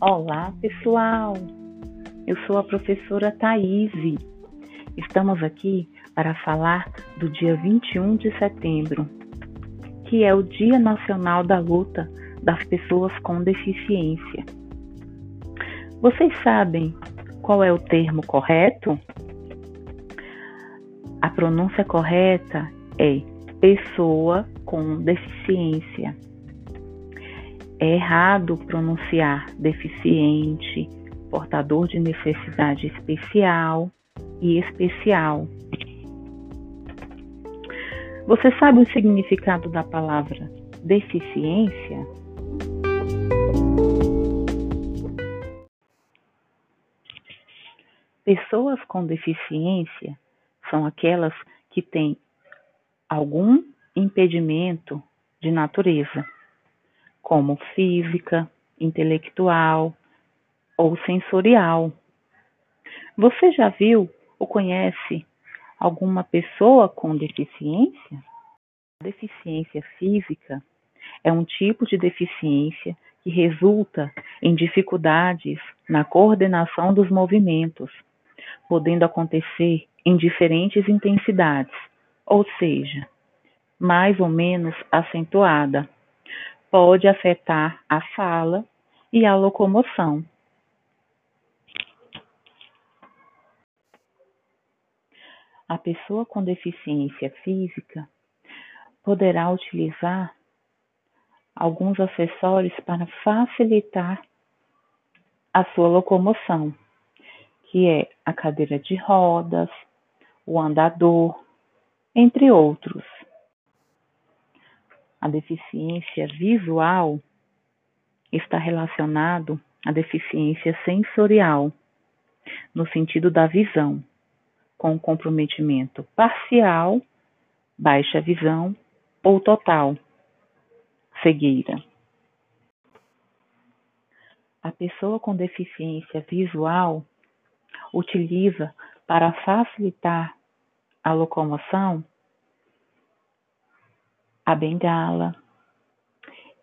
Olá, pessoal! Eu sou a professora Thaís. Estamos aqui para falar do dia 21 de setembro, que é o Dia Nacional da Luta das Pessoas com Deficiência. Vocês sabem qual é o termo correto? A pronúncia correta é pessoa com deficiência. É errado pronunciar deficiente, portador de necessidade especial e especial. Você sabe o significado da palavra deficiência? Pessoas com deficiência são aquelas que têm algum impedimento de natureza como física, intelectual ou sensorial. Você já viu ou conhece alguma pessoa com deficiência? A deficiência física é um tipo de deficiência que resulta em dificuldades na coordenação dos movimentos, podendo acontecer em diferentes intensidades, ou seja, mais ou menos acentuada pode afetar a fala e a locomoção. A pessoa com deficiência física poderá utilizar alguns acessórios para facilitar a sua locomoção, que é a cadeira de rodas, o andador, entre outros. A deficiência visual está relacionado à deficiência sensorial, no sentido da visão, com comprometimento parcial, baixa visão ou total, cegueira. A pessoa com deficiência visual utiliza para facilitar a locomoção a bengala.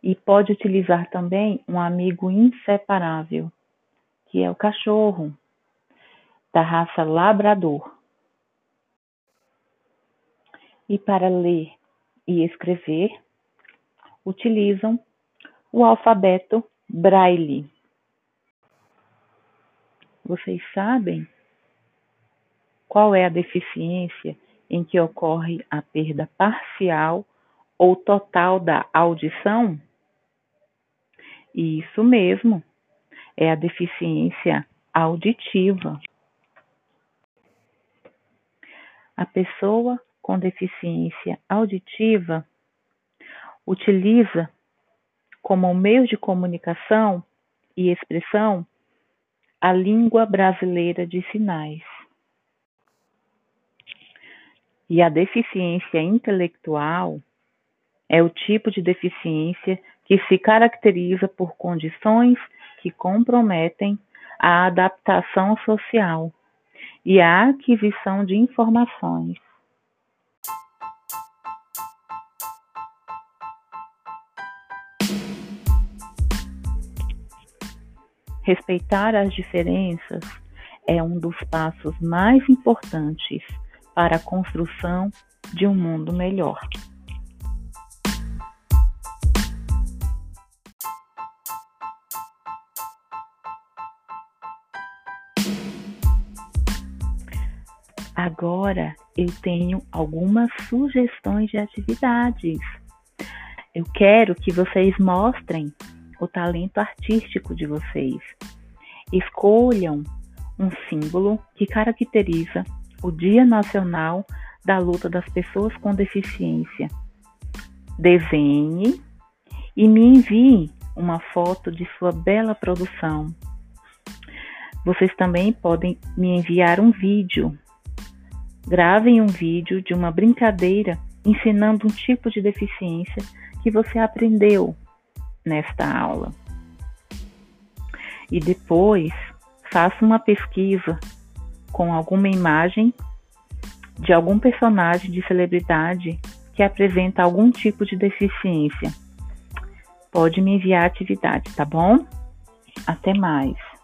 E pode utilizar também um amigo inseparável, que é o cachorro, da raça labrador. E para ler e escrever, utilizam o alfabeto Braille. Vocês sabem qual é a deficiência em que ocorre a perda parcial ou total da audição? Isso mesmo, é a deficiência auditiva. A pessoa com deficiência auditiva utiliza como meio de comunicação e expressão a língua brasileira de sinais. E a deficiência intelectual é o tipo de deficiência que se caracteriza por condições que comprometem a adaptação social e a aquisição de informações. Respeitar as diferenças é um dos passos mais importantes para a construção de um mundo melhor. Agora eu tenho algumas sugestões de atividades. Eu quero que vocês mostrem o talento artístico de vocês. Escolham um símbolo que caracteriza o Dia Nacional da Luta das Pessoas com Deficiência. Desenhe e me envie uma foto de sua bela produção. Vocês também podem me enviar um vídeo Gravem um vídeo de uma brincadeira ensinando um tipo de deficiência que você aprendeu nesta aula. E depois faça uma pesquisa com alguma imagem de algum personagem de celebridade que apresenta algum tipo de deficiência. Pode me enviar a atividade, tá bom? Até mais!